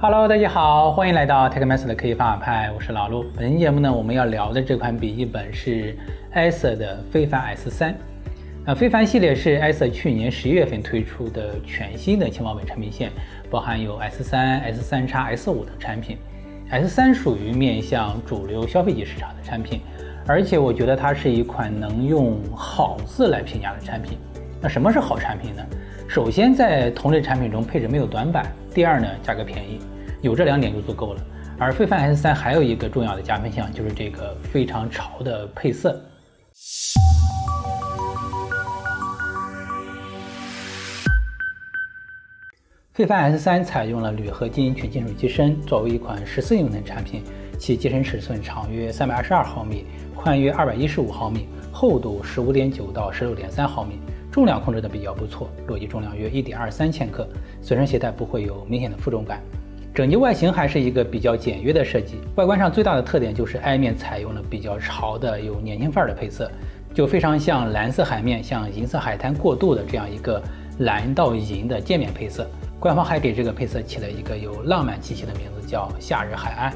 Hello，大家好，欢迎来到 TechMaster 的科技方法派，我是老陆。本期节目呢，我们要聊的这款笔记本是 Acer 的非凡 S 三。那，非凡系列是 Acer 去年十一月份推出的全新的轻薄本产品线，包含有 S 三、S 三叉、S 五等产品。S 三属于面向主流消费级市场的产品，而且我觉得它是一款能用好字来评价的产品。那什么是好产品呢？首先，在同类产品中配置没有短板。第二呢，价格便宜，有这两点就足够了。而非凡 S 三还有一个重要的加分项，就是这个非常潮的配色。非凡 S 三采用了铝合金全金属机身，作为一款十四英寸产品，其机身尺寸长约三百二十二毫米，宽约二百一十五毫米，厚度十五点九到十六点三毫米。重量控制的比较不错，落地重量约一点二三千克，随身携带不会有明显的负重感。整机外形还是一个比较简约的设计，外观上最大的特点就是埃面采用了比较潮的有年轻范儿的配色，就非常像蓝色海面向银色海滩过渡的这样一个蓝到银的渐面配色。官方还给这个配色起了一个有浪漫气息的名字，叫夏日海岸。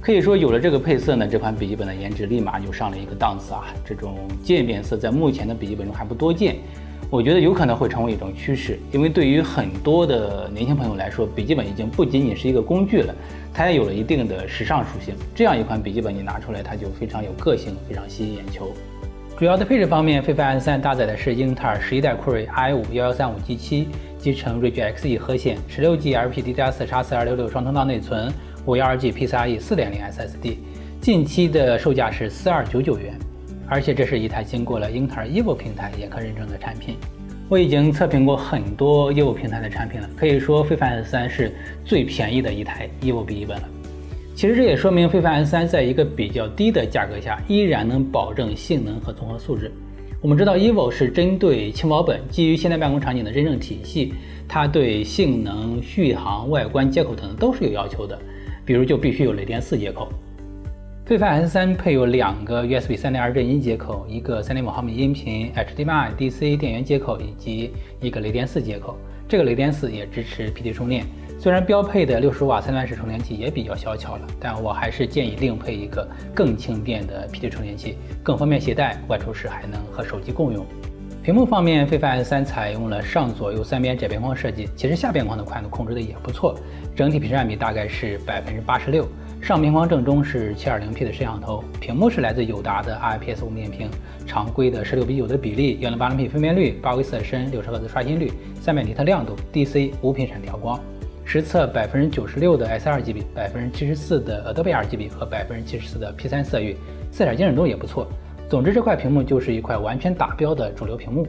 可以说，有了这个配色呢，这款笔记本的颜值立马就上了一个档次啊！这种渐变色在目前的笔记本中还不多见，我觉得有可能会成为一种趋势。因为对于很多的年轻朋友来说，笔记本已经不仅仅是一个工具了，它也有了一定的时尚属性。这样一款笔记本你拿出来，它就非常有个性，非常吸引眼球。主要的配置方面，非凡 S3 搭载的是英特尔十一代酷睿 i5 1135G7，集成锐炬 Xe 核显，十六 G LPDDR4 x 四二六六双通道内存。五幺二 G PCIe 四点零 SSD，近期的售价是四二九九元，而且这是一台经过了英特尔 Evo 平台严苛认证的产品。我已经测评过很多 Evo 平台的产品了，可以说非凡 S 三是最便宜的一台 Evo 笔记本了。其实这也说明非凡 S 三在一个比较低的价格下，依然能保证性能和综合素质。我们知道 Evo 是针对轻薄本，基于现代办公场景的认证体系，它对性能、续航、外观、接口等都是有要求的。比如就必须有雷电四接口，非凡 S3 配有两个 USB 3.2正音接口，一个3.5毫米音频 HDMI DC 电源接口以及一个雷电四接口。这个雷电四也支持 PD 充电。虽然标配的65瓦三段式充电器也比较小巧了，但我还是建议另配一个更轻便的 PD 充电器，更方便携带，外出时还能和手机共用。屏幕方面，非凡 S3 采用了上左右三边窄边框设计，其实下边框的宽度控制的也不错。整体屏占比大概是百分之八十六，上边框正中是 720P 的摄像头，屏幕是来自友达的 IPS 无面屏，常规的十六比九的比例，幺零八零 P 分辨率，八位色深，六十赫兹刷新率，三百尼特亮度，DC 无频闪调光，实测百分之九十六的 sRGB，百分之七十四的 Adobe RGB 和百分之七十四的 P3 色域，色彩精准度也不错。总之，这块屏幕就是一块完全打标的主流屏幕。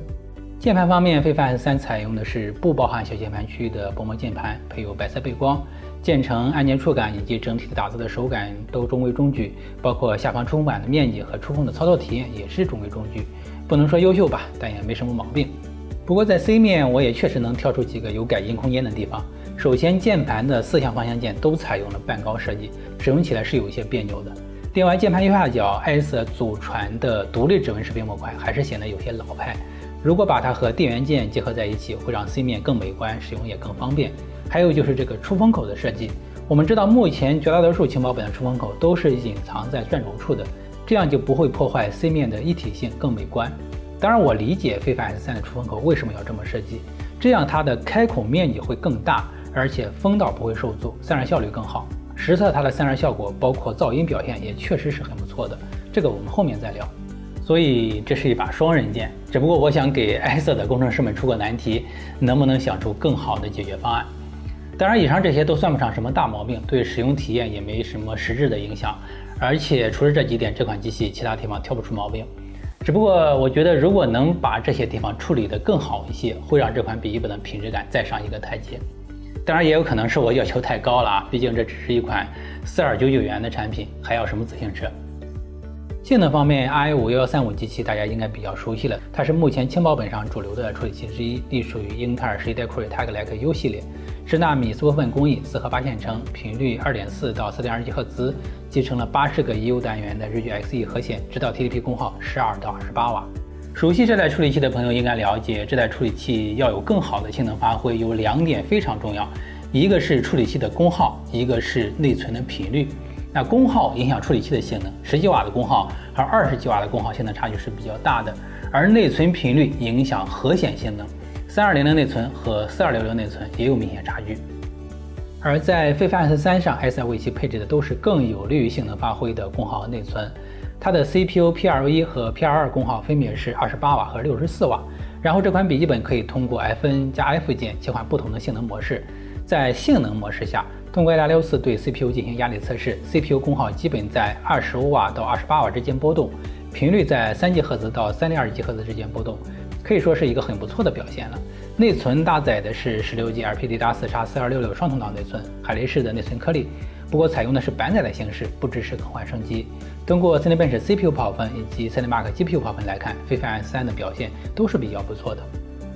键盘方面，非凡三采用的是不包含小键盘区域的薄膜键盘，配有白色背光，键程、按键触感以及整体的打字的手感都中规中矩，包括下方触控板的面积和触控的操作体验也是中规中矩，不能说优秀吧，但也没什么毛病。不过在 C 面，我也确实能挑出几个有改进空间的地方。首先，键盘的四项方向键都采用了半高设计，使用起来是有一些别扭的。另外，键盘右下角 Acer 祖传的独立指纹识别模块还是显得有些老派。如果把它和电源键结合在一起，会让 C 面更美观，使用也更方便。还有就是这个出风口的设计，我们知道目前绝大多数轻薄本的出风口都是隐藏在转轴处的，这样就不会破坏 C 面的一体性，更美观。当然，我理解非凡 S3 的出风口为什么要这么设计，这样它的开孔面积会更大，而且风道不会受阻，散热效率更好。实测它的散热效果，包括噪音表现，也确实是很不错的。这个我们后面再聊。所以这是一把双刃剑。只不过我想给埃塞的工程师们出个难题，能不能想出更好的解决方案？当然，以上这些都算不上什么大毛病，对使用体验也没什么实质的影响。而且除了这几点，这款机器其他地方挑不出毛病。只不过我觉得，如果能把这些地方处理得更好一些，会让这款笔记本的品质感再上一个台阶。当然也有可能是我要求太高了啊，毕竟这只是一款四二九九元的产品，还要什么自行车？性能方面，i5 幺幺三五机器大家应该比较熟悉了，它是目前轻薄本上主流的处理器之一，隶属于英特尔十一代酷睿 Tiger Lake U 系列，十纳米四部分工艺，四核八线程，频率二点四到四点二 G 赫兹，集成了八十个 EU 单元的锐炬 Xe 核显，指导 TDP 功耗十二到二十八瓦。熟悉这代处理器的朋友应该了解，这代处理器要有更好的性能发挥，有两点非常重要。一个是处理器的功耗，一个是内存的频率。那功耗影响处理器的性能，十几瓦的功耗和二十几瓦的功耗性能差距是比较大的，而内存频率影响核显性能，三二零零内存和四二六零内存也有明显差距。而在飞凡 S 三上，S I V 七配置的都是更有利于性能发挥的功耗和内存，它的 CPU P L 一和 P L 二功耗分别是二十八瓦和六十四瓦。然后这款笔记本可以通过 Fn 加 F 键切换不同的性能模式，在性能模式下。通过 ADA64 对 CPU 进行压力测试，CPU 功耗基本在25瓦到28瓦之间波动，频率在3 g 赫兹到3.2 g 赫兹之间波动，可以说是一个很不错的表现了。内存搭载的是 16G LPDDR4X4266 双通道内存，海力士的内存颗粒，不过采用的是板载的形式，不支持更换升级。通过 Cinebench CPU 跑分以及 Cinemark GPU 跑分来看，飞凡 S3 的表现都是比较不错的。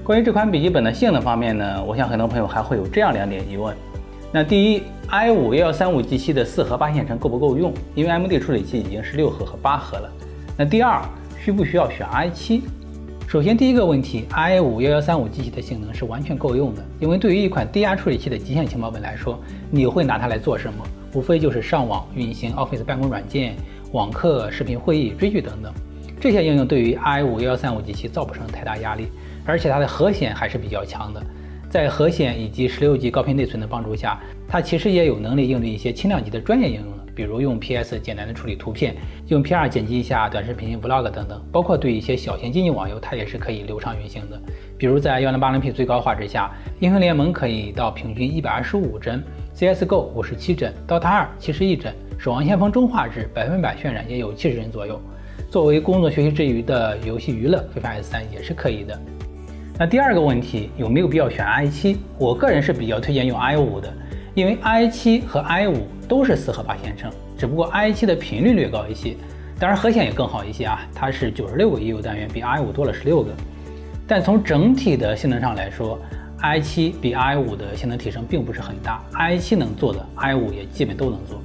关于这款笔记本的性能方面呢，我想很多朋友还会有这样两点疑问。那第一，i5 幺幺三五 G 系的四核八线程够不够用？因为 AMD 处理器已经是六核和八核了。那第二，需不需要选 i7？首先第一个问题，i5 幺幺三五机器的性能是完全够用的，因为对于一款低压处理器的极限情报本来说，你会拿它来做什么？无非就是上网、运行 Office 办公软件、网课、视频会议、追剧等等。这些应用对于 i5 幺幺三五机器造不成太大压力，而且它的核显还是比较强的。在核显以及十六 G 高频内存的帮助下，它其实也有能力应对一些轻量级的专业应用了，比如用 PS 简单的处理图片，用 PR 剪辑一下短视频、Vlog 等等，包括对一些小型经济网游，它也是可以流畅运行的。比如在 1080P 最高画质下，英雄联盟可以到平均125帧，CSGO 57帧，DOTA 2 71帧，守望先锋中画质百分百渲染也有70帧左右。作为工作学习之余的游戏娱乐，飞凡 S3 也是可以的。那第二个问题有没有必要选 i7？我个人是比较推荐用 i5 的，因为 i7 和 i5 都是四核八线程，只不过 i7 的频率略高一些，当然核显也更好一些啊，它是九十六个 EU 单元，比 i5 多了十六个。但从整体的性能上来说，i7 比 i5 的性能提升并不是很大，i7 能做的 i5 也基本都能做。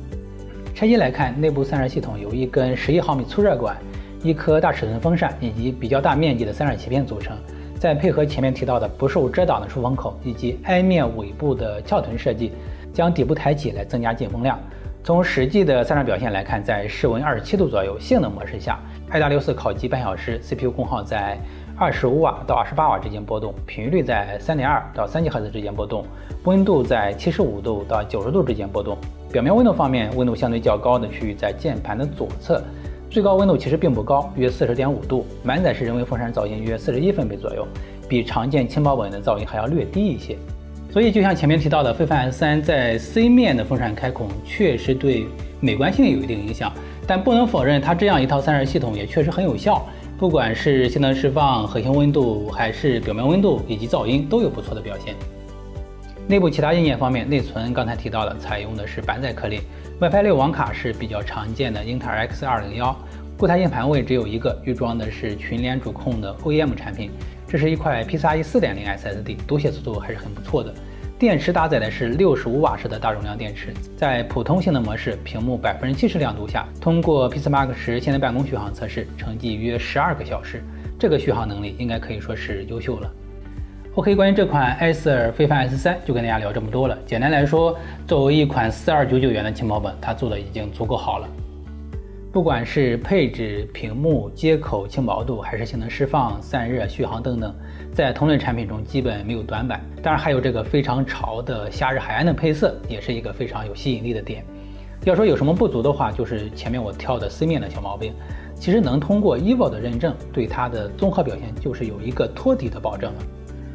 拆机来看，内部散热系统由一根十一毫米粗热管、一颗大尺寸风扇以及比较大面积的散热鳍片组成。再配合前面提到的不受遮挡的出风口以及 i 面尾部的翘臀设计，将底部抬起来增加进风量。从实际的散热表现来看，在室温二十七度左右性能模式下，i.64 烤机半小时，CPU 功耗在二十五瓦到二十八瓦之间波动，频率在三点二到三 G 赫兹之间波动，温度在七十五度到九十度之间波动。表面温度方面，温度相对较高的区域在键盘的左侧。最高温度其实并不高，约四十点五度，满载式人为风扇噪音约四十一分贝左右，比常见轻薄本的噪音还要略低一些。所以就像前面提到的，飞凡 S3 在 C 面的风扇开孔确实对美观性有一定影响，但不能否认它这样一套散热系统也确实很有效，不管是性能释放、核心温度，还是表面温度以及噪音都有不错的表现。内部其他硬件方面，内存刚才提到了，采用的是板载颗粒。WiFi 六网卡是比较常见的英特尔 X 二零幺，固态硬盘位只有一个，预装的是群联主控的 OEM 产品。这是一块 PCIe 四点零 SSD，读写速度还是很不错的。电池搭载的是六十五瓦时的大容量电池，在普通性能模式，屏幕百分之七十亮度下，通过 PCMark 十现代办公续航测试，成绩约十二个小时，这个续航能力应该可以说是优秀了。OK，关于这款艾瑟尔非凡 S3 就跟大家聊这么多了。简单来说，作为一款四二九九元的轻薄本，它做的已经足够好了。不管是配置、屏幕、接口、轻薄度，还是性能释放、散热、续航等等，在同类产品中基本没有短板。当然，还有这个非常潮的夏日海岸的配色，也是一个非常有吸引力的点。要说有什么不足的话，就是前面我挑的 C 面的小毛病。其实能通过 EVO 的认证，对它的综合表现就是有一个托底的保证了。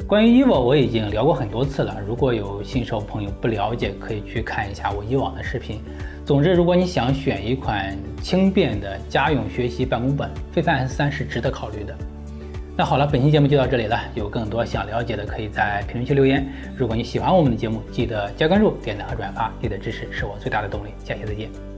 关于 EVO 我已经聊过很多次了，如果有新手朋友不了解，可以去看一下我以往的视频。总之，如果你想选一款轻便的家用学习办公本，非凡 S 三是值得考虑的。那好了，本期节目就到这里了，有更多想了解的可以在评论区留言。如果你喜欢我们的节目，记得加关注、点赞和转发，你的支持是我最大的动力。下期再见。